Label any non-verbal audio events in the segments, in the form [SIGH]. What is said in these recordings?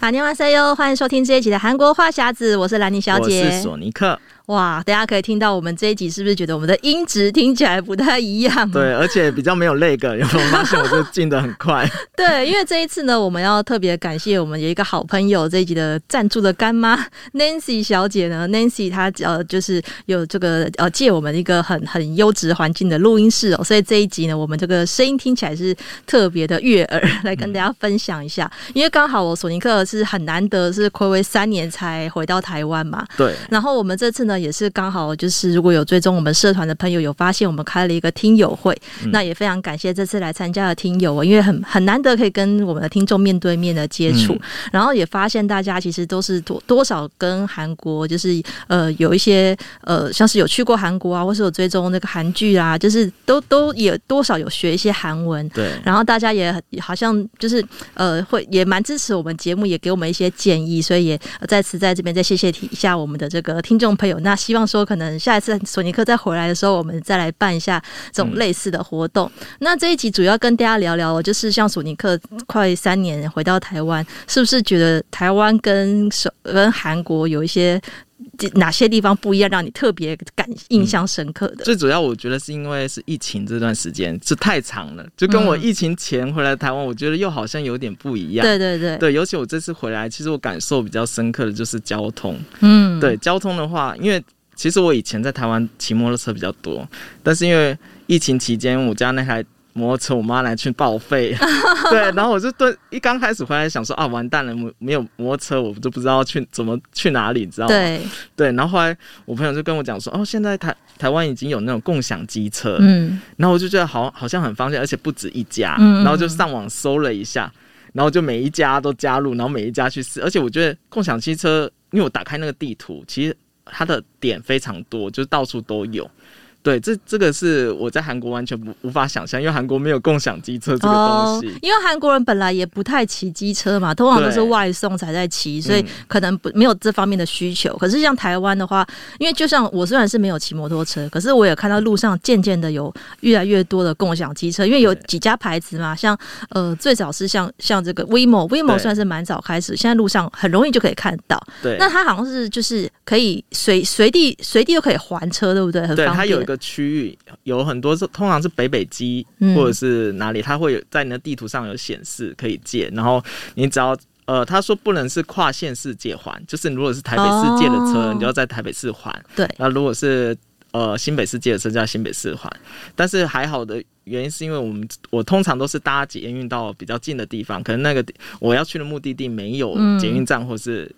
哈尼瓦塞哟，欢迎收听这一集的韩国话匣子，我是兰妮小姐，我是索尼克。哇，大家可以听到我们这一集，是不是觉得我们的音质听起来不太一样？对，而且比较没有那个，有没有发现我就进的很快？[LAUGHS] 对，因为这一次呢，我们要特别感谢我们有一个好朋友，这一集的赞助的干妈 Nancy 小姐呢，Nancy 她呃就是有这个呃借我们一个很很优质环境的录音室哦，所以这一集呢，我们这个声音听起来是特别的悦耳，来跟大家分享一下。嗯、因为刚好我索尼克是很难得是暌违三年才回到台湾嘛，对。然后我们这次呢。也是刚好，就是如果有追踪我们社团的朋友，有发现我们开了一个听友会，嗯、那也非常感谢这次来参加的听友，因为很很难得可以跟我们的听众面对面的接触，嗯、然后也发现大家其实都是多多少跟韩国就是呃有一些呃像是有去过韩国啊，或是有追踪那个韩剧啊，就是都都也多少有学一些韩文，对，然后大家也好像就是呃会也蛮支持我们节目，也给我们一些建议，所以也再次在这边再谢谢提一下我们的这个听众朋友。那希望说，可能下一次索尼克再回来的时候，我们再来办一下这种类似的活动。嗯、那这一集主要跟大家聊聊，就是像索尼克快三年回到台湾，是不是觉得台湾跟首跟韩国有一些哪些地方不一样，让你特别感印象深刻的？嗯、最主要，我觉得是因为是疫情这段时间是太长了，就跟我疫情前回来台湾，我觉得又好像有点不一样。对对对，对，尤其我这次回来，其实我感受比较深刻的就是交通。嗯，对，交通的话，因为。其实我以前在台湾骑摩托车比较多，但是因为疫情期间，我家那台摩托车我妈来去报废，[LAUGHS] 对，然后我就对一刚开始回来想说啊，完蛋了，没没有摩托车，我都不知道去怎么去哪里，知道吗？对对，然后后来我朋友就跟我讲说，哦，现在台台湾已经有那种共享机车，嗯，然后我就觉得好好像很方便，而且不止一家，嗯嗯，然后就上网搜了一下，然后就每一家都加入，然后每一家去试，而且我觉得共享机车，因为我打开那个地图，其实。它的点非常多，就是到处都有。对，这这个是我在韩国完全不无法想象，因为韩国没有共享机车这个东西。哦、因为韩国人本来也不太骑机车嘛，通常都是外送才在骑，所以可能不没有这方面的需求。嗯、可是像台湾的话，因为就像我虽然是没有骑摩托车，可是我也看到路上渐渐的有越来越多的共享机车，因为有几家牌子嘛，像呃最早是像像这个 WeMo，WeMo 算是蛮早开始，现在路上很容易就可以看到。对，那它好像是就是可以随随地随地都可以还车，对不对？很方便。个区域有很多是通常是北北基或者是哪里，它会有在你的地图上有显示可以借，然后你只要呃，他说不能是跨县市借还，就是如果是台北市借的车，你就要在台北市还。对，那如果是呃新北市借的车，就要新北市还。但是还好的原因是因为我们我通常都是搭捷运到比较近的地方，可能那个我要去的目的地没有捷运站或是。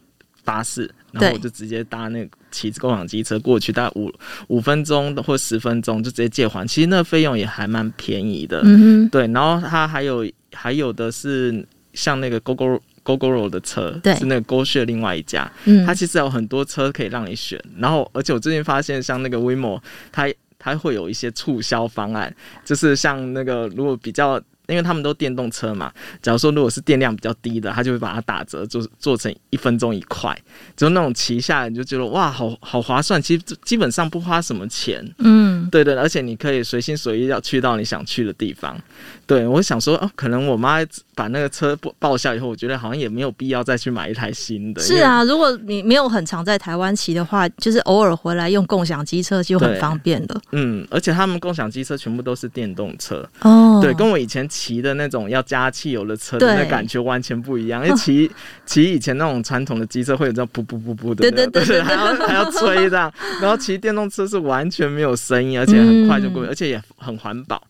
巴士，然后我就直接搭那个骑共享机车过去，大概五五分钟或十分钟就直接借还。其实那个费用也还蛮便宜的，嗯，对。然后它还有还有的是像那个 GoGo Go, GoGoRo 的车，是那个 GoShare 另外一家，嗯，它其实有很多车可以让你选。然后，而且我最近发现，像那个 WeMo，它它会有一些促销方案，就是像那个如果比较。因为他们都电动车嘛，假如说如果是电量比较低的，他就会把它打折，做做成一分钟一块，就那种骑下来你就觉得哇，好好划算。其实基本上不花什么钱，嗯，对对，而且你可以随心所欲要去到你想去的地方。对，我想说哦，可能我妈把那个车报销以后，我觉得好像也没有必要再去买一台新的。是啊，如果你没有很常在台湾骑的话，就是偶尔回来用共享机车就很方便的。嗯，而且他们共享机车全部都是电动车哦，对，跟我以前。骑的那种要加汽油的车的那感觉完全不一样，因为骑骑以前那种传统的机车会有这样噗噗噗噗的，[LAUGHS] 对对 [LAUGHS] 对，对，还要还要吹这样，然后骑电动车是完全没有声音，而且很快就过，而且也很环保，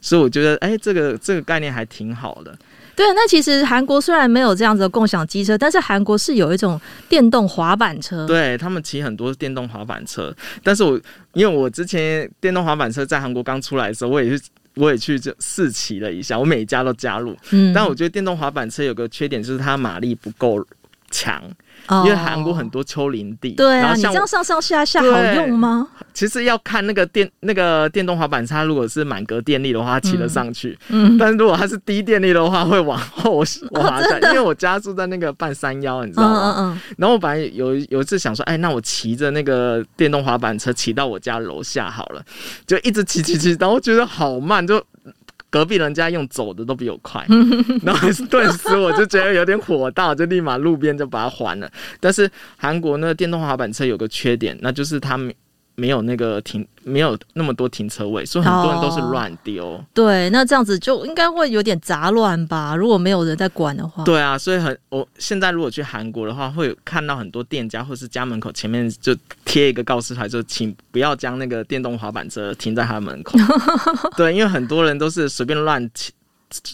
所以我觉得哎，这个这个概念还挺好的。对，那其实韩国虽然没有这样子的共享机车，但是韩国是有一种电动滑板车，对他们骑很多电动滑板车，但是我因为我之前电动滑板车在韩国刚出来的时候，我也是。我也去就试骑了一下，我每一家都加入。嗯，但我觉得电动滑板车有个缺点，就是它马力不够强。哦、因为韩国很多丘陵地，对啊，你这样上上下下好用吗？其实要看那个电那个电动滑板车，如果是满格电力的话，骑得上去。嗯，但是如果它是低电力的话，会往后滑下。哦、[LAUGHS] 因为我家住在那个半山腰，你知道吗？嗯嗯，嗯然后我本来有有一次想说，哎，那我骑着那个电动滑板车骑到我家楼下好了，就一直骑骑骑，然后觉得好慢，就。隔壁人家用走的都比我快，[LAUGHS] 然后顿时我就觉得有点火大，就立马路边就把它还了。但是韩国那个电动滑板车有个缺点，那就是他们。没有那个停，没有那么多停车位，所以很多人都是乱丢。哦。对，那这样子就应该会有点杂乱吧？如果没有人在管的话。对啊，所以很我现在如果去韩国的话，会看到很多店家或是家门口前面就贴一个告示牌，就请不要将那个电动滑板车停在他门口。[LAUGHS] 对，因为很多人都是随便乱骑。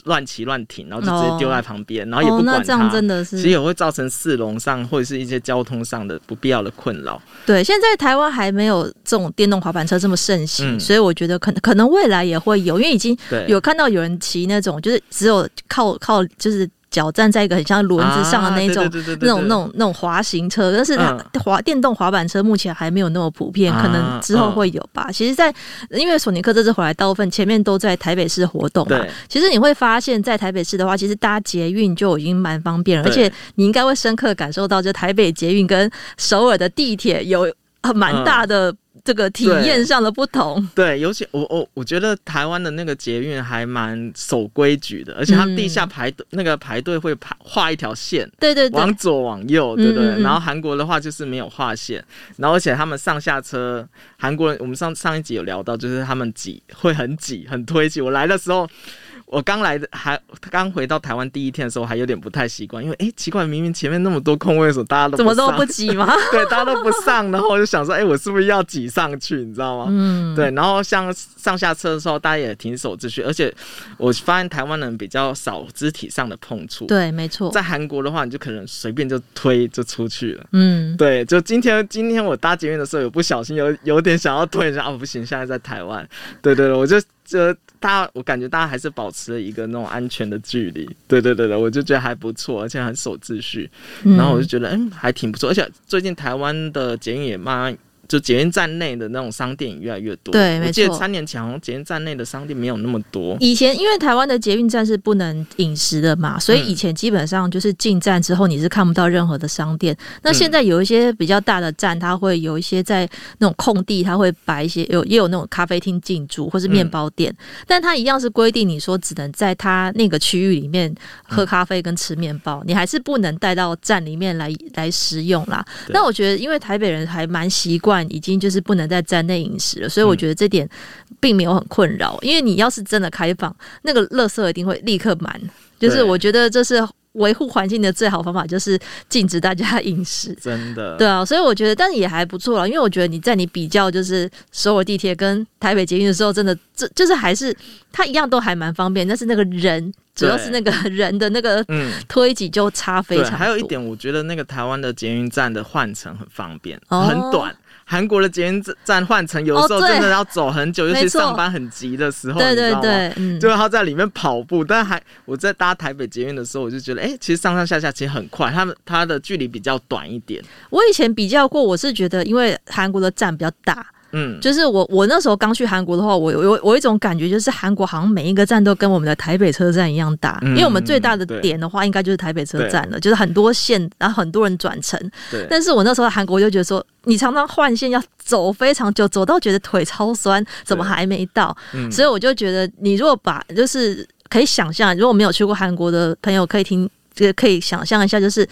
乱骑乱停，然后就直接丢在旁边，哦、然后也不管它。哦、真的是，其实也会造成市容上或者是一些交通上的不必要的困扰。对，现在台湾还没有这种电动滑板车这么盛行，嗯、所以我觉得可能可能未来也会有，因为已经有看到有人骑那种，就是只有靠靠就是。脚站在一个很像轮子上的那种、那种、那种、那种滑行车，但是它滑电动滑板车目前还没有那么普遍，可能之后会有吧。其实，在因为索尼克这次回来，大部分前面都在台北市活动嘛。其实你会发现在台北市的话，其实搭捷运就已经蛮方便了，而且你应该会深刻感受到，就台北捷运跟首尔的地铁有蛮大的。这个体验上的不同，对，尤其我我我觉得台湾的那个捷运还蛮守规矩的，而且它地下排、嗯、那个排队会排画一条线，对对对，往左往右，对不对？嗯嗯嗯，然后韩国的话就是没有画线，然后而且他们上下车，韩国人我们上上一集有聊到，就是他们挤会很挤很推挤，我来的时候。我刚来的还刚回到台湾第一天的时候，还有点不太习惯，因为哎、欸，奇怪，明明前面那么多空位，的时候大家都？怎么都不挤吗？[LAUGHS] 对，大家都不上，然后我就想说，哎、欸，我是不是要挤上去？你知道吗？嗯，对。然后像上下车的时候，大家也挺守秩序，而且我发现台湾人比较少肢体上的碰触。对，没错。在韩国的话，你就可能随便就推就出去了。嗯，对。就今天今天我搭捷运的时候，有不小心有有点想要推一下，哦，不行，现在在台湾。对对对，我就。就大家，我感觉大家还是保持了一个那种安全的距离。对对对对，我就觉得还不错，而且很守秩序。然后我就觉得，嗯，还挺不错。而且最近台湾的检疫也慢慢。就捷运站内的那种商店也越来越多。对，没错。我记得三年前好像捷运站内的商店没有那么多。以前因为台湾的捷运站是不能饮食的嘛，所以以前基本上就是进站之后你是看不到任何的商店。嗯、那现在有一些比较大的站，它会有一些在那种空地，它会摆一些有也有那种咖啡厅进驻或是面包店，嗯、但它一样是规定你说只能在它那个区域里面喝咖啡跟吃面包，嗯、你还是不能带到站里面来来食用啦。那我觉得，因为台北人还蛮习惯。已经就是不能在站内饮食了，所以我觉得这点并没有很困扰。因为你要是真的开放，那个垃圾一定会立刻满。就是我觉得这是维护环境的最好方法，就是禁止大家 [LAUGHS] 饮食。真的，对啊，所以我觉得，但是也还不错了。因为我觉得你在你比较就是首尔地铁跟台北捷运的时候，真的这就是还是它一样都还蛮方便，但是那个人主要是那个 [LAUGHS] 人的那个 [LAUGHS] 推挤就差非常多。还有一点，我觉得那个台湾的捷运站的换乘很方便，很短。韩国的捷运站换乘有时候真的要走很久，哦、尤其上班很急的时候，对对对？嗯、就是他在里面跑步。但还我在搭台北捷运的时候，我就觉得，哎、欸，其实上上下下其实很快，他们他的距离比较短一点。我以前比较过，我是觉得因为韩国的站比较大。嗯，就是我我那时候刚去韩国的话，我有我，我有一种感觉，就是韩国好像每一个站都跟我们的台北车站一样大，嗯、因为我们最大的点的话，应该就是台北车站了，就是很多线，然后很多人转乘。对。但是我那时候在韩国就觉得说，你常常换线要走非常久，走到觉得腿超酸，怎么还没到？嗯、所以我就觉得，你如果把就是可以想象，如果没有去过韩国的朋友可以听。这个可以想象一下，就是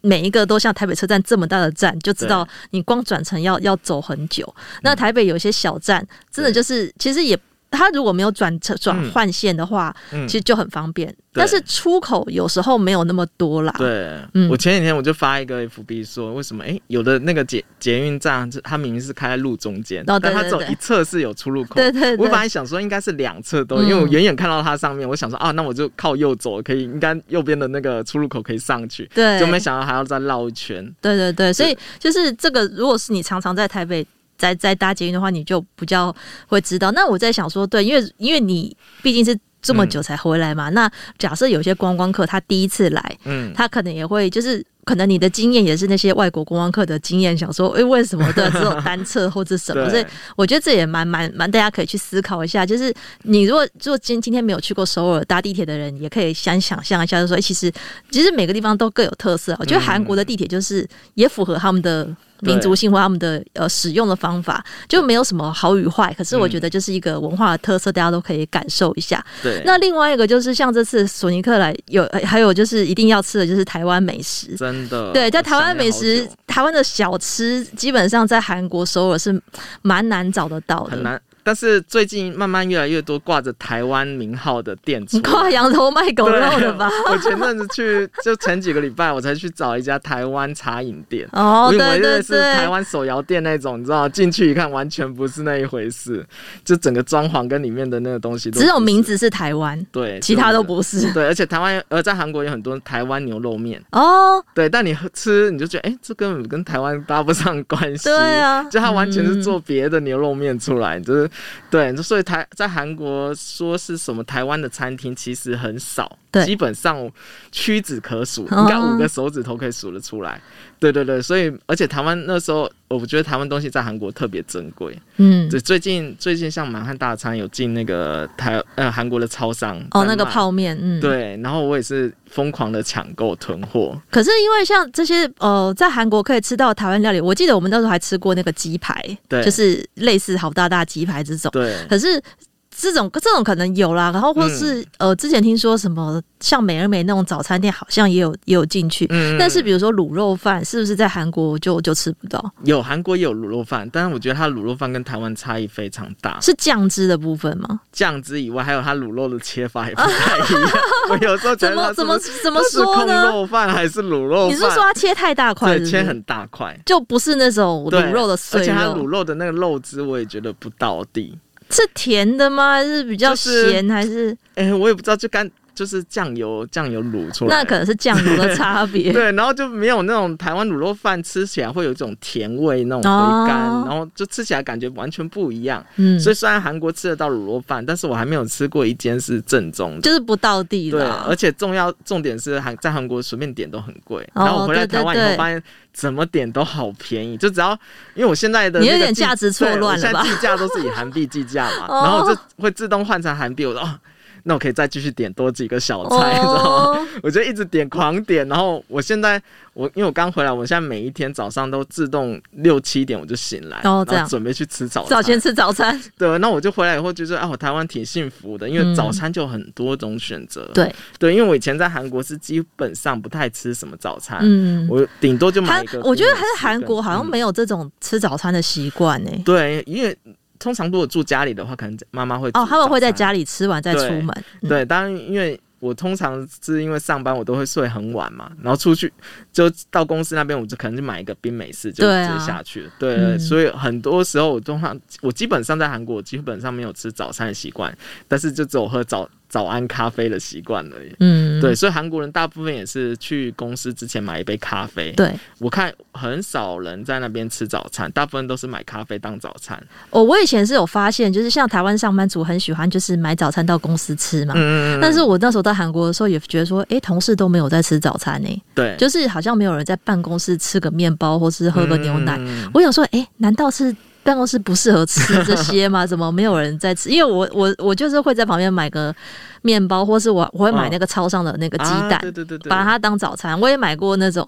每一个都像台北车站这么大的站，就知道你光转乘要要走很久。那台北有些小站，真的就是其实也。他如果没有转车转换线的话，其实就很方便。对但是出口有时候没有那么多啦。对，嗯、我前几天我就发一个 FB 说，为什么？哎、欸，有的那个捷捷运站，它明明是开在路中间，哦、但它走一侧是有出入口。对对。我本来想说应该是两侧都，因为我远远看到它上面，我想说啊，那我就靠右走，可以应该右边的那个出入口可以上去。对。就没想到还要再绕一圈。对对对，所以就是这个，如果是你常常在台北。在在搭捷运的话，你就比较会知道。那我在想说，对，因为因为你毕竟是这么久才回来嘛。嗯、那假设有些观光客他第一次来，嗯，他可能也会就是可能你的经验也是那些外国观光客的经验，想说，哎、欸，为什么的这种单侧或者什么？[LAUGHS] 所以我觉得这也蛮蛮蛮，大家可以去思考一下。就是你如果如果今今天没有去过首尔搭地铁的人，也可以先想象一下，就说，哎、欸，其实其实每个地方都各有特色。我觉得韩国的地铁就是也符合他们的。民族性或他们的呃使用的方法就没有什么好与坏，可是我觉得就是一个文化的特色，大家都可以感受一下。对，那另外一个就是像这次索尼克来有，还有就是一定要吃的就是台湾美食，真的。对，在台湾美食，台湾的小吃基本上在韩国首尔是蛮难找得到的，很难。但是最近慢慢越来越多挂着台湾名号的店，挂羊头卖狗肉的吧？我前阵子去，就前几个礼拜我才去找一家台湾茶饮店。哦，对为是台湾手摇店那种，你知道，进去一看完全不是那一回事，就整个装潢跟里面的那个东西都，只有名字是台湾，对，其他都不是。对，而且台湾，呃在韩国有很多台湾牛肉面。哦，对，但你吃你就觉得，哎、欸，这根本跟台湾搭不上关系。对啊，就它完全是做别的牛肉面出来，就是 [LAUGHS] 对，所以台在韩国说是什么台湾的餐厅其实很少，基本上屈指可数，应该五个手指头可以数得出来。对对对，所以而且台湾那时候，我觉得台湾东西在韩国特别珍贵。嗯，对，最近最近像满汉大餐有进那个台呃韩国的超商哦，那个泡面，嗯，对，然后我也是疯狂的抢购囤货。可是因为像这些呃，在韩国可以吃到台湾料理，我记得我们那时候还吃过那个鸡排，对，就是类似好大大鸡排这种，对，可是。这种这种可能有啦，然后或是、嗯、呃，之前听说什么像美而美那种早餐店，好像也有也有进去。嗯，但是比如说卤肉饭，是不是在韩国就就吃不到？有韩国也有卤肉饭，但是我觉得它卤肉饭跟台湾差异非常大。是酱汁的部分吗？酱汁以外，还有它卤肉的切法也不太一样。[LAUGHS] 我有时候觉得它怎么怎么怎么说呢？肉饭还是卤肉？你是说它切太大块？对，切很大块，就不是那种卤肉的碎肉。而且它卤肉的那个肉汁，我也觉得不到地。是甜的吗？还是比较咸？还是？哎、欸，我也不知道，就干就是酱油酱油卤出来，那可能是酱油的差别。[LAUGHS] 对，然后就没有那种台湾卤肉饭吃起来会有一种甜味，那种回甘，哦，然后就吃起来感觉完全不一样。嗯，所以虽然韩国吃得到卤肉饭，但是我还没有吃过一间是正宗的，就是不到地的。对，而且重要重点是韩在韩国随便点都很贵，然后我回来台湾以后发现。怎么点都好便宜，就只要因为我现在的你有点价值错乱了吧？现在计价都是以韩币计价嘛，[LAUGHS] 然后就会自动换成韩币。我说哦。那我可以再继续点多几个小菜，你知道吗？[LAUGHS] 我就一直点，狂点。然后我现在，我因为我刚回来，我现在每一天早上都自动六七点我就醒来，然后准备去吃早餐。早先吃早餐。对，那我就回来以后就觉得，啊，我台湾挺幸福的，因为早餐就很多种选择。对对，因为我以前在韩国是基本上不太吃什么早餐，嗯，我顶多就买一个。我觉得还是韩国好像没有这种吃早餐的习惯呢。对，因为。通常如果住家里的话，可能妈妈会哦，他们会在家里吃完再出门。对，对，当然因为。我通常是因为上班，我都会睡很晚嘛，然后出去就到公司那边，我就可能就买一个冰美式就直接下去了。对，啊、对，所以很多时候我通常我基本上在韩国，我基本上没有吃早餐的习惯，但是就只有喝早早安咖啡的习惯而已。嗯，对，所以韩国人大部分也是去公司之前买一杯咖啡。对，我看很少人在那边吃早餐，大部分都是买咖啡当早餐。哦，我以前是有发现，就是像台湾上班族很喜欢就是买早餐到公司吃嘛。嗯，但是我那时候到韩国的时候也觉得说，哎、欸，同事都没有在吃早餐呢、欸。对，就是好像没有人在办公室吃个面包或是喝个牛奶。嗯、我想说，哎、欸，难道是办公室不适合吃这些吗？[LAUGHS] 怎么没有人在吃？因为我我我就是会在旁边买个。面包，或是我我会买那个超商的那个鸡蛋，对对对对，把它当早餐。我也买过那种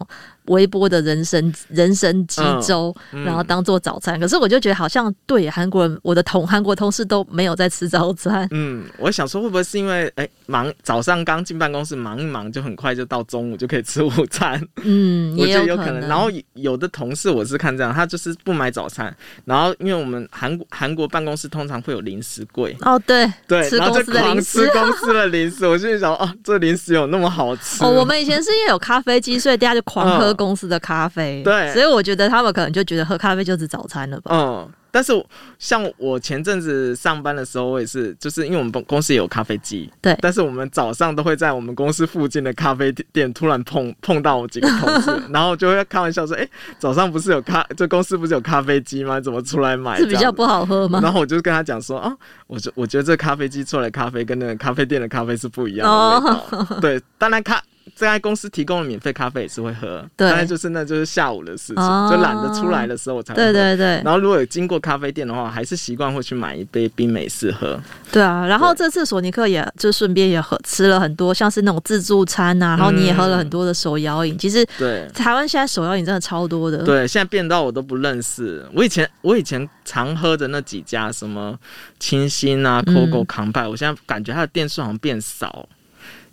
微波的人参人参鸡粥，嗯、然后当做早餐。可是我就觉得好像对韩国人，我的同韩国同事都没有在吃早餐。嗯，我想说会不会是因为哎、欸、忙早上刚进办公室忙一忙，就很快就到中午就可以吃午餐。嗯，[LAUGHS] 我觉得有可能。然后有的同事我是看这样，他就是不买早餐，然后因为我们韩国韩国办公室通常会有零食柜。哦，对对，然后就狂吃公司。吃了零食，我心里想啊，这零食有那么好吃哦？我们以前是因为有咖啡机，所以大家就狂喝公司的咖啡。嗯、对，所以我觉得他们可能就觉得喝咖啡就是早餐了吧。嗯。但是像我前阵子上班的时候，我也是，就是因为我们公司也有咖啡机，对。但是我们早上都会在我们公司附近的咖啡店突然碰 [LAUGHS] 碰到我几个同事，[LAUGHS] 然后就会开玩笑说：“哎、欸，早上不是有咖，这公司不是有咖啡机吗？怎么出来买？”是比较不好喝吗？然后我就跟他讲说：“啊，我觉我觉得这咖啡机出来的咖啡跟那个咖啡店的咖啡是不一样的味道。”对，当然咖。在公司提供的免费咖啡也是会喝，对，但就是那就是下午的事情，哦、就懒得出来的时候我才会喝。对对对。然后如果有经过咖啡店的话，还是习惯会去买一杯冰美式喝。对啊，然后这次索尼克也就顺便也喝吃了很多，像是那种自助餐啊，然后你也喝了很多的手摇饮。嗯、其实对台湾现在手摇饮真的超多的。对，现在变到我都不认识。我以前我以前常喝的那几家什么清新啊、COCO、康派，我现在感觉它的店数好像变少。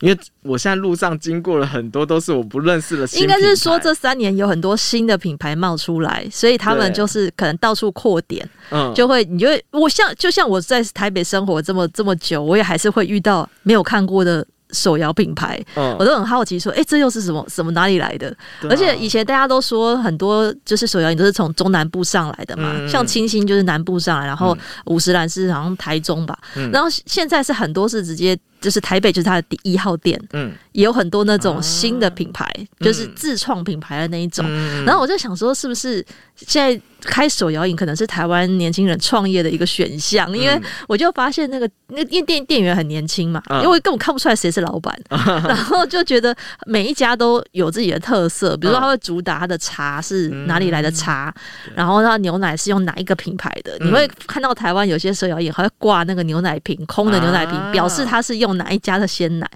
因为我现在路上经过了很多都是我不认识的新，应该是说这三年有很多新的品牌冒出来，所以他们就是可能到处扩点，嗯，就会你就会我像就像我在台北生活这么这么久，我也还是会遇到没有看过的。手摇品牌，嗯、我都很好奇，说，哎、欸，这又是什么？什么哪里来的？啊、而且以前大家都说很多就是手摇饮都是从中南部上来的嘛，嗯、像清新就是南部上来，然后五十岚是好像台中吧，嗯、然后现在是很多是直接就是台北就是它的第一号店，嗯，也有很多那种新的品牌，啊、就是自创品牌的那一种，嗯、然后我就想说，是不是现在？开手摇饮可能是台湾年轻人创业的一个选项，因为我就发现那个那因为店店员很年轻嘛，因为根本看不出来谁是老板，[LAUGHS] 然后就觉得每一家都有自己的特色，比如说他会主打他的茶是哪里来的茶，然后他牛奶是用哪一个品牌的，你会看到台湾有些手摇饮还会挂那个牛奶瓶，空的牛奶瓶，表示他是用哪一家的鲜奶，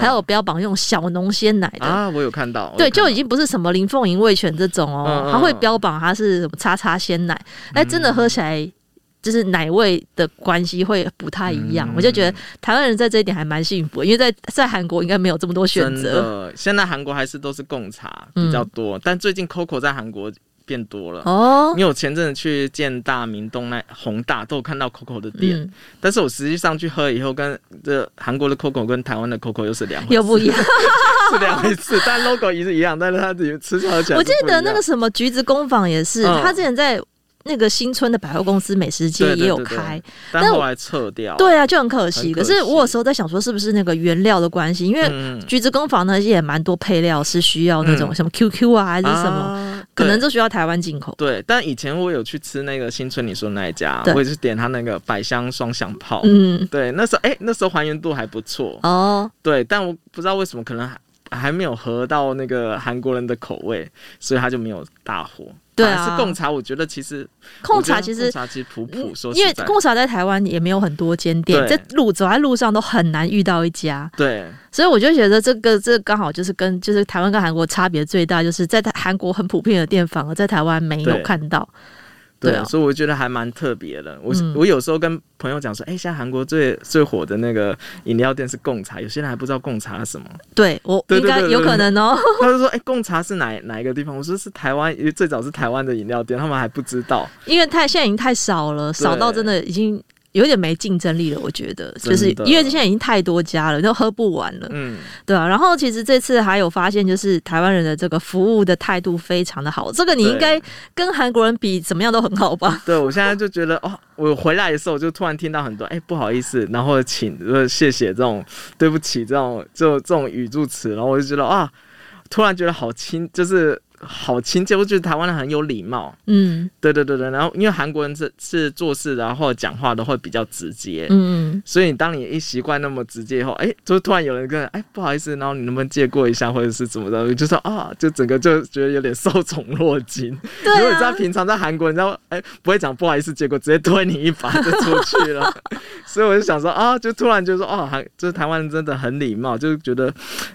还有标榜用小农鲜奶的啊，我有看到，对，就已经不是什么林凤营味全这种哦，他会标榜它是什么叉叉。鲜奶，哎，真的喝起来就是奶味的关系会不太一样。嗯、我就觉得台湾人在这一点还蛮幸福，因为在在韩国应该没有这么多选择。现在韩国还是都是贡茶比较多，嗯、但最近 COCO 在韩国变多了哦。因为我前阵子去建大、明洞、那宏大都有看到 COCO 的店，嗯、但是我实际上去喝以后，跟这韩国的 COCO 跟台湾的 COCO 又是两回事，又不一样，[LAUGHS] 是两回事。但 logo 也是一样，但是它自己吃起来，我记得那个什么橘子工坊也是，他、嗯、之前在。那个新村的百货公司美食街也有开，但后来撤掉。对啊，就很可惜。可，可是我有时候在想，说是不是那个原料的关系？因为橘子工坊呢也蛮多配料是需要那种什么 QQ 啊，还是什么，啊、可能就需要台湾进口。对，但以前我有去吃那个新村你说的那一家，我也是点他那个百香双响炮。嗯，对，那时候哎、欸，那时候还原度还不错哦。对，但我不知道为什么，可能还还没有合到那个韩国人的口味，所以他就没有大火。对啊，是贡茶，我觉得其实贡茶其实茶其实普普，说因为贡茶在台湾也没有很多间店，在路走在路上都很难遇到一家。对，所以我就觉得这个这刚好就是跟就是台湾跟韩国差别最大，就是在韩国很普遍的店，反而在台湾没有看到。对，所以我觉得还蛮特别的。我我有时候跟朋友讲说，哎，现在韩国最最火的那个饮料店是贡茶，有些人还不知道贡茶是什么。对，我应该有可能哦。[LAUGHS] 他就说，哎，贡茶是哪哪一个地方？我说是台湾，因为最早是台湾的饮料店，他们还不知道，因为太现在已经太少了，少到真的已经。有点没竞争力了，我觉得，就是因为现在已经太多家了，都喝不完了，嗯，对啊。然后其实这次还有发现，就是台湾人的这个服务的态度非常的好，这个你应该跟韩国人比怎么样都很好吧？对，我现在就觉得哦，我回来的时候我就突然听到很多哎、欸、不好意思，然后请谢谢这种对不起这种就这种语助词，然后我就觉得啊，突然觉得好亲，就是。好亲切，我觉得台湾人很有礼貌。嗯，对对对对。然后因为韩国人是是做事，然后讲话都会比较直接。嗯，所以当你一习惯那么直接以后，哎，就突然有人跟哎不好意思，然后你能不能借过一下，或者是怎么的，就说啊，就整个就觉得有点受宠若惊。对、啊，如果你知道平常在韩国，你知道哎不会讲不好意思，结果直接推你一把就出去了。[LAUGHS] 所以我就想说啊，就突然就说哦，韩就是台湾人真的很礼貌，就觉得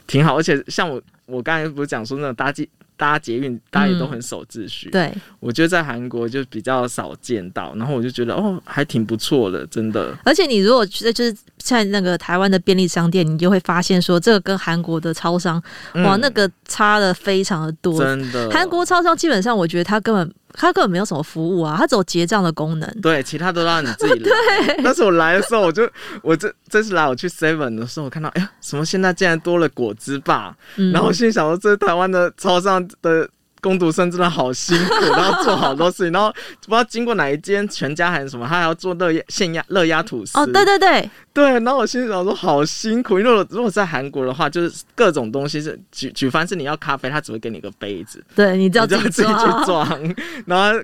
挺好。而且像我我刚才不是讲说那种搭机。搭捷运，大家也都很守秩序。嗯、对，我觉得在韩国就比较少见到，然后我就觉得哦，还挺不错的，真的。而且你如果觉得就是在那个台湾的便利商店，你就会发现说，这个跟韩国的超商，嗯、哇，那个差的非常的多。真的，韩国超商基本上，我觉得它根本。他根本没有什么服务啊，他只有结账的功能。对，其他都让你自己来。[LAUGHS] 对。但是我来的时候，我就我这这次来我去 Seven 的时候，我看到哎呀，什么现在竟然多了果汁吧？嗯、然后我心里想说，这是台湾的超商的。工读生真的好辛苦，然后做好多事情，然后不知道经过哪一间全家还是什么，他还要做热压现压热压吐司。哦，对对对对，然后我心里想说好辛苦，因为如果在韩国的话，就是各种东西是举举凡是你要咖啡，他只会给你个杯子，对，你就要自己去装，然后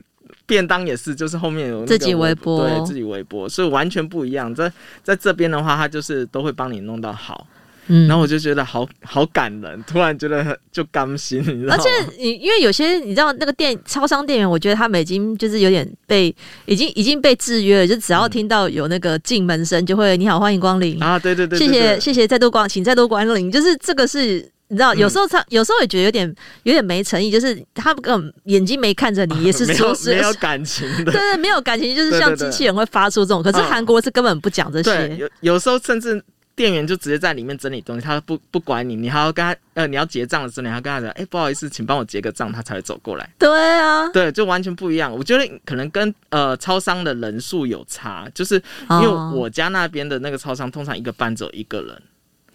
便当也是，就是后面有自己微波，对，自己微波，所以完全不一样。在在这边的话，他就是都会帮你弄到好。嗯，然后我就觉得好好感人，突然觉得就甘心，你知道吗？而且你因为有些你知道那个店超商店员，我觉得他们已经就是有点被已经已经被制约了，就只要听到有那个进门声，就会你好，欢迎光临。啊，对对对，对，谢谢谢谢再度光，请再度光临，就是这个是。你知道，有时候他、嗯、有时候也觉得有点有点没诚意，就是他们根本眼睛没看着你，[LAUGHS] 也是说是没有感情的，对对，没有感情，就是像机器人会发出这种。可是韩国是根本不讲这些，对，有有时候甚至店员就直接在里面整理东西，他不不管你，你还要跟他呃，你要结账的时候，你还要跟他讲，哎、欸，不好意思，请帮我结个账，他才会走过来。对啊，对，就完全不一样。我觉得可能跟呃超商的人数有差，就是因为我家那边的那个超商，通常一个班只有一个人。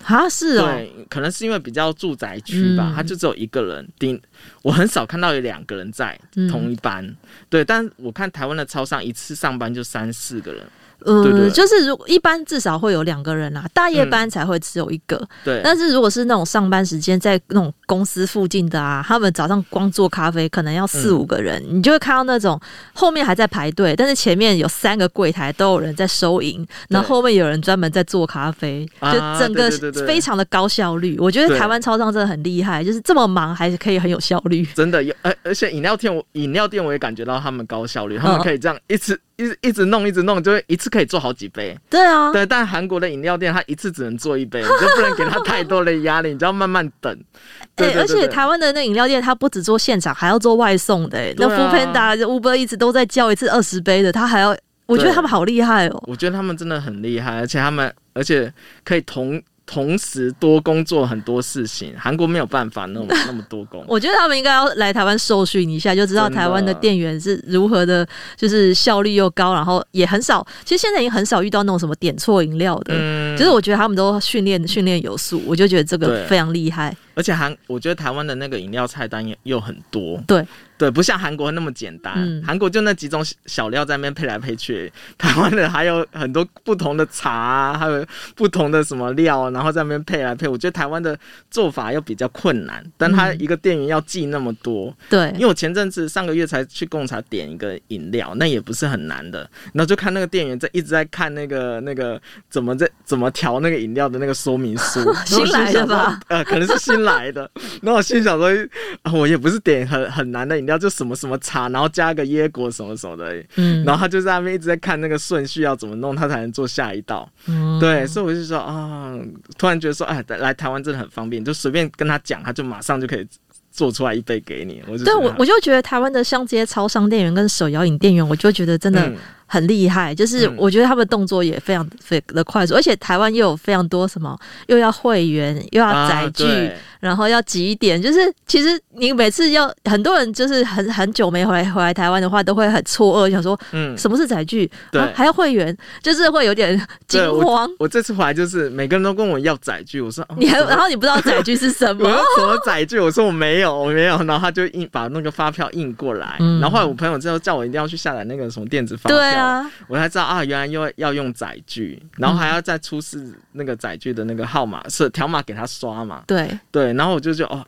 啊，是哦，对，可能是因为比较住宅区吧，他、嗯、就只有一个人顶，我很少看到有两个人在同一班，嗯、对，但我看台湾的超商一次上班就三四个人。呃，对对对，就是如一般至少会有两个人啦，大夜班才会只有一个。嗯、对，但是如果是那种上班时间在那种公司附近的啊，他们早上光做咖啡可能要四五个人，嗯、你就会看到那种后面还在排队，但是前面有三个柜台都有人在收银，然后后面有人专门在做咖啡，就整个非常的高效率。我觉得台湾超商真的很厉害，就是这么忙还是可以很有效率。真的有，而而且饮料店，我饮料店我也感觉到他们高效率，他们可以这样一直。一直一直弄，一直弄，就会一次可以做好几杯。对啊，对，但韩国的饮料店，他一次只能做一杯，你就不能给他太多的压力，你就要慢慢等。对，而且台湾的那饮料店，他不只做现场，还要做外送的。那 Foodpanda、Uber 一直都在叫一次二十杯的，他还要，我觉得他们好厉害哦。我觉得他们真的很厉害，而且他们，而且可以同。同时多工作很多事情，韩国没有办法那么 [LAUGHS] 那么多工。我觉得他们应该要来台湾受训一下，就知道台湾的店员是如何的，就是效率又高，然后也很少。其实现在已经很少遇到那种什么点错饮料的，嗯，就是我觉得他们都训练训练有素，我就觉得这个非常厉害。而且韩，我觉得台湾的那个饮料菜单又又很多，对。对，不像韩国那么简单。韩、嗯、国就那几种小料在那边配来配去，台湾的还有很多不同的茶、啊，还有不同的什么料，然后在那边配来配。我觉得台湾的做法又比较困难，但他一个店员要记那么多。对、嗯，因为我前阵子上个月才去贡茶点一个饮料，那也不是很难的。然后就看那个店员在一直在看那个那个怎么在怎么调那个饮料的那个说明书。[LAUGHS] 新来的吧？呃，可能是新来的。然后我心想说，啊、我也不是点很很难的饮料。就什么什么茶，然后加个椰果什么什么的，嗯，然后他就在那边一直在看那个顺序要怎么弄，他才能做下一道，嗯，对，所以我就说啊、哦，突然觉得说，哎，来台湾真的很方便，就随便跟他讲，他就马上就可以做出来一杯给你。我就对我我就觉得台湾的像这些超商店员跟手摇饮店员，我就觉得真的很厉害，就是我觉得他们动作也非常非的快速，而且台湾又有非常多什么，又要会员，又要载具。啊然后要几点，就是其实你每次要很多人就是很很久没回来回来台湾的话，都会很错愕，想说，嗯，什么是载具？对、啊，还要会员，就是会有点惊慌我。我这次回来就是每个人都跟我要载具，我说你还然后你不知道载具是什么？我什么载具？我说我没有，我没有。然后他就印把那个发票印过来，嗯、然后后来我朋友之后叫我一定要去下载那个什么电子发票，对啊，我才知道啊，原来要要用载具，然后还要再出示那个载具的那个号码是条码给他刷嘛？对对，然后我就就哦。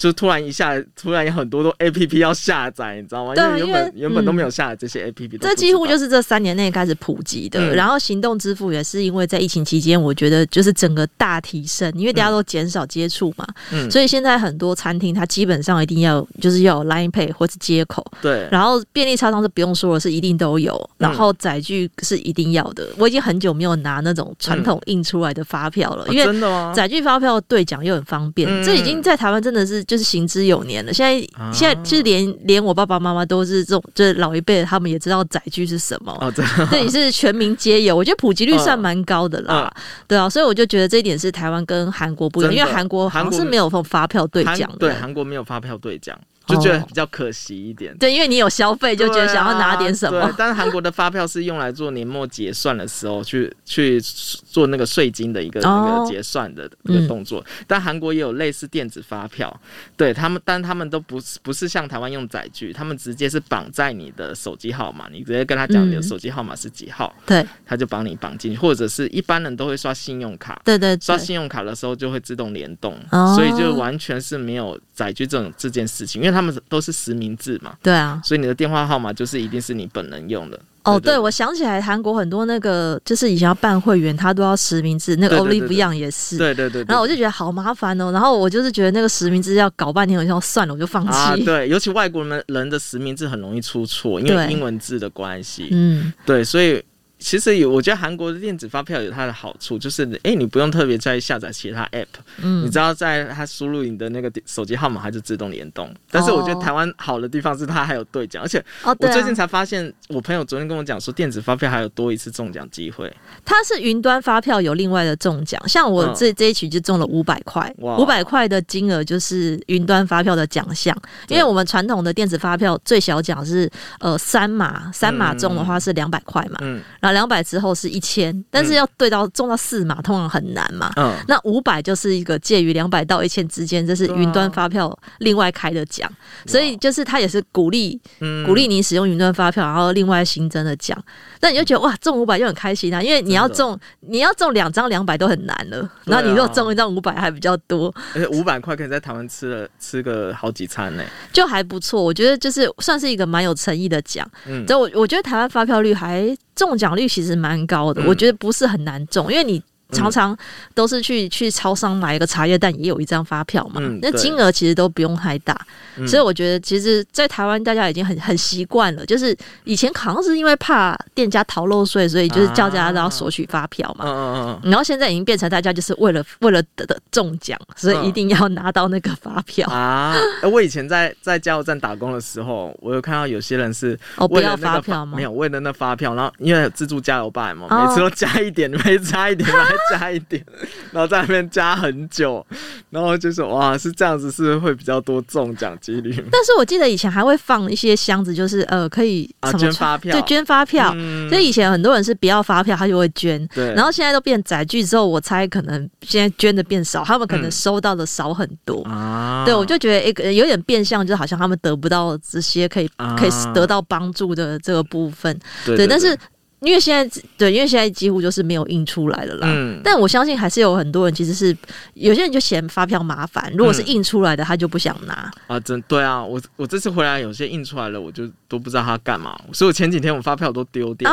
就突然一下，突然有很多都 A P P 要下载，你知道吗？因为原本原本都没有下载这些 A P P。这几乎就是这三年内开始普及的。嗯、然后行动支付也是因为在疫情期间，我觉得就是整个大提升，因为大家都减少接触嘛，嗯、所以现在很多餐厅它基本上一定要就是要有 Line Pay 或是接口。对。然后便利超商是不用说了，是一定都有。然后载具是一定要的。我已经很久没有拿那种传统印出来的发票了，嗯、因为载具发票兑奖又很方便。嗯、这已经在台湾真的是。就是行之有年了。现在、啊、现在就是连连我爸爸妈妈都是这种，就是老一辈的，他们也知道载具是什么。哦，这也是全民皆有。我觉得普及率算蛮高的啦。啊对啊，所以我就觉得这一点是台湾跟韩国不一样，因为韩国好像是没有发票兑奖的。对，韩国没有发票兑奖。就觉得比较可惜一点，对，因为你有消费，就觉得想要拿点什么。对，但是韩国的发票是用来做年末结算的时候去去做那个税金的一个那个结算的一个动作。但韩国也有类似电子发票，对他们，但他们都不是不是像台湾用载具，他们直接是绑在你的手机号码，你直接跟他讲你的手机号码是几号，对，他就帮你绑进去，或者是一般人都会刷信用卡，对对，刷信用卡的时候就会自动联动，所以就完全是没有载具这种这件事情，因为他。他们都是实名制嘛，对啊，所以你的电话号码就是一定是你本人用的，哦，对，我想起来，韩国很多那个就是以前要办会员，他都要实名制，那个 Olive Young 也是。对对对。然后我就觉得好麻烦哦，然后我就是觉得那个实名制要搞半天，我就算了，我就放弃。啊，对，尤其外国人人的实名制很容易出错，因为英文字的关系。嗯，对，所以。其实有，我觉得韩国的电子发票有它的好处，就是哎、欸，你不用特别再下载其他 app，嗯，你知道在它输入你的那个手机号码，它就自动联动。但是我觉得台湾好的地方是它还有兑奖，而且我最近才发现，我朋友昨天跟我讲说，电子发票还有多一次中奖机会。它是云端发票有另外的中奖，像我这这一期就中了五百块，五百块的金额就是云端发票的奖项，因为我们传统的电子发票最小奖是呃三码，三码中的话是两百块嘛，嗯，两百之后是一千，但是要对到中到四码，通常很难嘛。嗯，那五百就是一个介于两百到一千之间，这是云端发票另外开的奖，所以就是他也是鼓励，鼓励你使用云端发票，然后另外新增的奖。那你就觉得哇，中五百就很开心啊，因为你要中你要中两张两百都很难了，[LAUGHS] 然后你如果中一张五百还比较多，而且五百块可以在台湾吃了吃个好几餐呢，就还不错。我觉得就是算是一个蛮有诚意的奖。嗯，所以我我觉得台湾发票率还中奖率其实蛮高的，我觉得不是很难中，因为你。常常都是去去超商买一个茶叶蛋，也有一张发票嘛。嗯、那金额其实都不用太大，嗯、所以我觉得其实，在台湾大家已经很很习惯了。就是以前好像是因为怕店家逃漏税，所以就是叫大家都要索取发票嘛。啊、然后现在已经变成大家就是为了为了得得中奖，所以一定要拿到那个发票啊。我以前在在加油站打工的时候，我有看到有些人是哦不要发票吗？没有为了那发票，然后因为自助加油吧嘛，哦、每次都加一点，每次加一点。加一点，[LAUGHS] 然后在那边加很久，然后就说哇，是这样子，是会比较多中奖几率。但是我记得以前还会放一些箱子，就是呃，可以啊、捐发票，对，捐发票。嗯、所以以前很多人是不要发票，他就会捐。对。然后现在都变载具之后，我猜可能现在捐的变少，他们可能收到的少很多。啊、嗯。对，我就觉得一个有点变相，就好像他们得不到这些可以、啊、可以得到帮助的这个部分。对，对，但是。因为现在对，因为现在几乎就是没有印出来的啦。嗯，但我相信还是有很多人其实是有些人就嫌发票麻烦，如果是印出来的，他就不想拿。啊，真对啊！我我这次回来有些印出来了，我就都不知道他干嘛，所以我前几天我发票都丢掉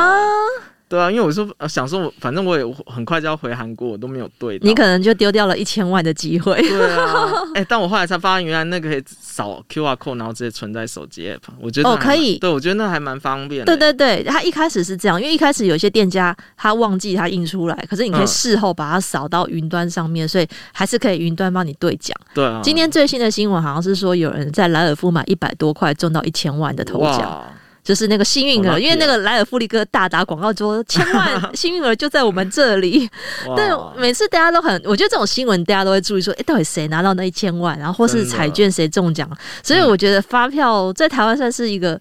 对啊，因为我说想说，反正我也很快就要回韩国，我都没有对。你可能就丢掉了一千万的机会。对啊，[LAUGHS] 哎、欸，但我后来才发现，原来那个可以扫 QR code，然后直接存在手机 app。我觉得哦，可以。对，我觉得那还蛮方便的。对对对，他一开始是这样，因为一开始有些店家他忘记他印出来，可是你可以事后把它扫到云端上面，所以还是可以云端帮你兑奖。对啊。今天最新的新闻好像是说，有人在莱尔夫买一百多块中到一千万的头奖。就是那个幸运儿，因为那个莱尔富利哥大打广告说，千万 [LAUGHS] 幸运儿就在我们这里。[LAUGHS] 对，每次大家都很，我觉得这种新闻大家都会注意说，哎，到底谁拿到那一千万，然后或是彩券谁中奖。所以我觉得发票在台湾算是一个。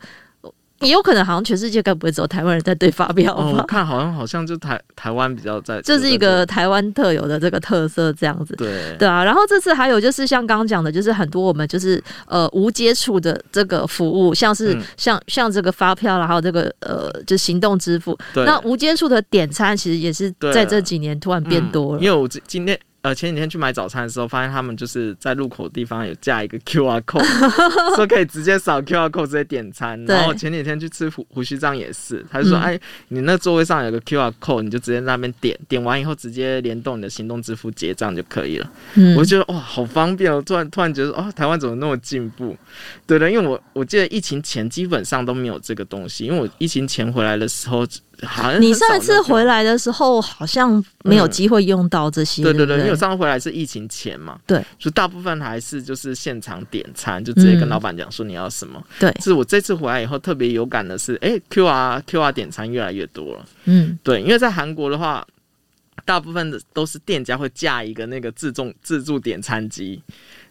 也有可能，好像全世界该不会只有台湾人在对发票吧？哦，我看好像好像就台台湾比较在，这是一个台湾特有的这个特色，这样子。对对啊，然后这次还有就是像刚刚讲的，就是很多我们就是呃无接触的这个服务，像是、嗯、像像这个发票，然后这个呃就行动支付。对那无接触的点餐，其实也是在这几年突然变多了。嗯、因为我今今天。呃，前几天去买早餐的时候，发现他们就是在路口的地方有架一个 QR code，[LAUGHS] 说可以直接扫 QR code 直接点餐。然后前几天去吃胡胡须章也是，他就说：“嗯、哎，你那座位上有个 QR code，你就直接在那边点，点完以后直接联动你的行动支付结账就可以了。嗯”我就觉得哇，好方便哦！突然突然觉得哦，台湾怎么那么进步？对的，因为我我记得疫情前基本上都没有这个东西，因为我疫情前回来的时候。你上一次回来的时候好像没有机会用到这些，对对对，因为我上次回来是疫情前嘛，对，就大部分还是就是现场点餐，就直接跟老板讲说你要什么。对，是我这次回来以后特别有感的是，哎，QR QR 点餐越来越多了。嗯，对，因为在韩国的话，大部分的都是店家会架一个那个自助自助点餐机，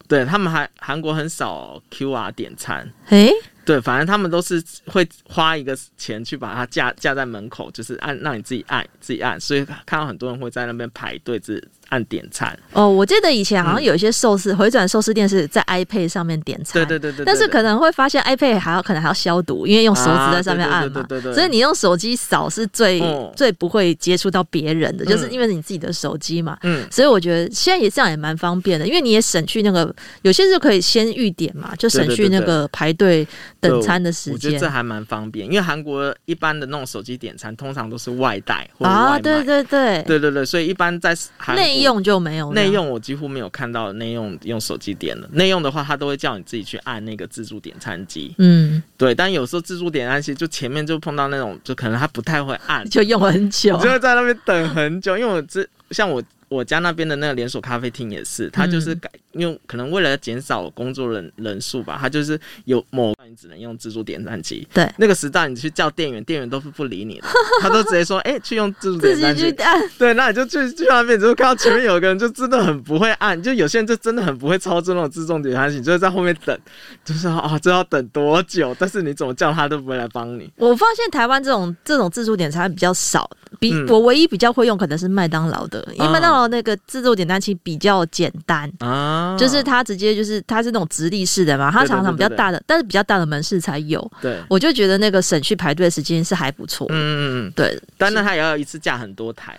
对他们还韩国很少 QR 点餐。诶。对，反正他们都是会花一个钱去把它架架在门口，就是按让你自己按自己按，所以看到很多人会在那边排队，是按点餐。哦，我记得以前好像有一些寿司、嗯、回转寿司店是在 iPad 上面点餐，对对对对，对。但是可能会发现 iPad 还要可能还要消毒，因为用手指在上面按嘛，对对对，所以你用手机扫是最、哦、最不会接触到别人的，就是因为你自己的手机嘛。嗯。所以我觉得现在也这样也蛮方便的，因为你也省去那个有些是可以先预点嘛，就省去那个排队。等餐的时间。我觉得这还蛮方便，因为韩国一般的那种手机点餐通常都是外带。啊，对对对，对对对，所以一般在内用就没有。内用我几乎没有看到内用用手机点的。内用的话，他都会叫你自己去按那个自助点餐机。嗯，对。但有时候自助点餐机就前面就碰到那种，就可能他不太会按，就用很久，就会在那边等很久。因为我这像我。我家那边的那个连锁咖啡厅也是，他就是改，因为可能为了减少工作人人数吧，他就是有某你只能用自助点餐机。对，那个时代你去叫店员，店员都是不理你的，[LAUGHS] 他都直接说：“哎、欸，去用自助点餐机。”对，那你就去去那边，之后看到前面有个人就真的很不会按，就有些人就真的很不会操作那种自助点餐机，就会在后面等，就是啊，这要等多久？但是你怎么叫他都不会来帮你。我发现台湾这种这种自助点餐比较少，比、嗯、我唯一比较会用可能是麦当劳的，因为麦当劳。那个自助点单器比较简单啊，就是它直接就是它是那种直立式的嘛，它常常比较大的，但是比较大的门市才有。对，我就觉得那个省去排队时间是还不错。嗯嗯嗯，对，但那它也要一次架很多台。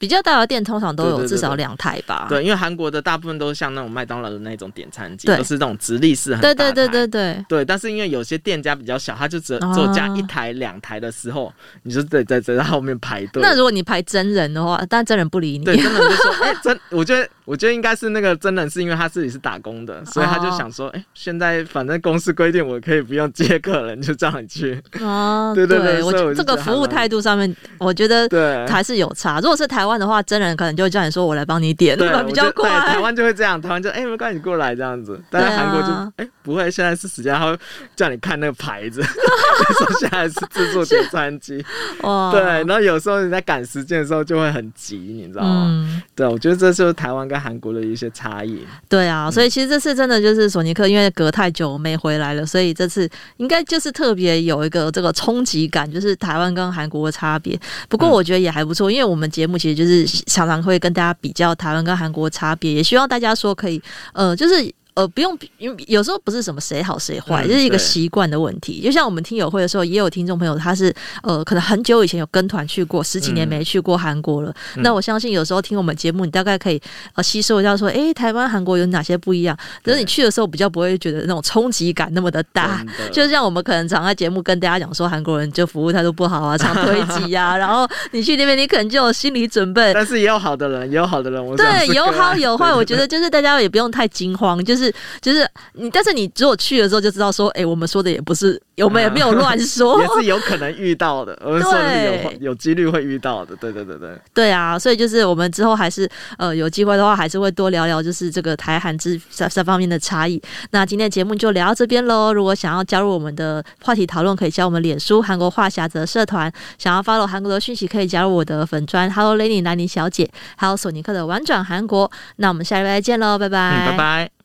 比较大的店通常都有至少两台吧。对，因为韩国的大部分都是像那种麦当劳的那种点餐机，都是那种直立式很大台。对对对对对。对，但是因为有些店家比较小，他就只只有加一台、两台的时候，你就得在在后面排队。那如果你排真人的话，但真人不理你。对，真人就说：[LAUGHS] “哎、欸，真，我觉得。”我觉得应该是那个真人，是因为他自己是打工的，所以他就想说，哎、欸，现在反正公司规定我可以不用接客人，就这样去。哦，[LAUGHS] 对对对，我觉得这个服务态度上面，我觉得对还是有差。如果是台湾的话，真人可能就会叫你说我来帮你点，对？[LAUGHS] 比较快。台湾就会这样，台湾就哎、欸、没关系，你过来这样子。但是韩国就哎、欸、不会，现在是时间，他会叫你看那个牌子，[LAUGHS] 说现在是自助点餐机。[LAUGHS] 哇，对。然后有时候你在赶时间的时候就会很急，你知道吗？嗯、对，我觉得这就是台湾跟韩国的一些差异。对啊，所以其实这次真的就是索尼克，因为隔太久没回来了，所以这次应该就是特别有一个这个冲击感，就是台湾跟韩国的差别。不过我觉得也还不错，因为我们节目其实就是常常会跟大家比较台湾跟韩国差别，也希望大家说可以，呃，就是。呃，不用，因为有时候不是什么谁好谁坏，这、嗯、是一个习惯的问题。就像我们听友会的时候，也有听众朋友，他是呃，可能很久以前有跟团去过，十几年没去过韩国了。嗯、那我相信有时候听我们节目，你大概可以呃吸收一下，说，哎、欸，台湾、韩国有哪些不一样？可是你去的时候比较不会觉得那种冲击感那么的大。[LAUGHS] 就像我们可能常在节目跟大家讲说，韩国人就服务态度不好啊，常推挤呀，[LAUGHS] 然后你去那边，你可能就有心理准备。但是也有好的人，也有好的人，我对，有好有坏。[LAUGHS] 我觉得就是大家也不用太惊慌，就是。就是就是你，但是你如果去了之后就知道说，哎、欸，我们说的也不是，我们也没有乱说，啊，也是有可能遇到的，我们说的有有几率会遇到的，对对对对，对啊，所以就是我们之后还是呃有机会的话，还是会多聊聊，就是这个台韩之三三方面的差异。那今天的节目就聊到这边喽。如果想要加入我们的话题讨论，可以加我们脸书韩国话匣子社团；想要 follow 韩国的讯息，可以加入我的粉专 Hello Lenny 兰妮小姐，还有索尼克的玩转韩国。那我们下礼拜再见喽，拜拜，嗯，拜拜。